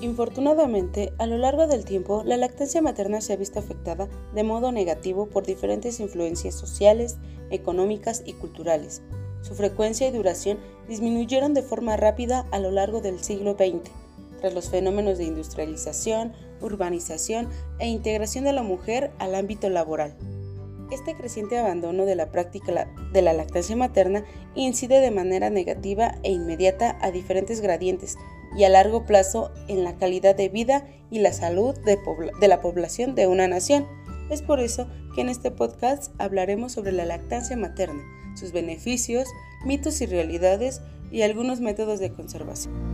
Infortunadamente, a lo largo del tiempo, la lactancia materna se ha visto afectada de modo negativo por diferentes influencias sociales, económicas y culturales. Su frecuencia y duración disminuyeron de forma rápida a lo largo del siglo XX, tras los fenómenos de industrialización, urbanización e integración de la mujer al ámbito laboral. Este creciente abandono de la práctica de la lactancia materna incide de manera negativa e inmediata a diferentes gradientes, y a largo plazo en la calidad de vida y la salud de, la población de una nación. Es por eso que en este podcast hablaremos sobre la lactancia materna, sus beneficios, mitos y realidades y algunos métodos de conservación.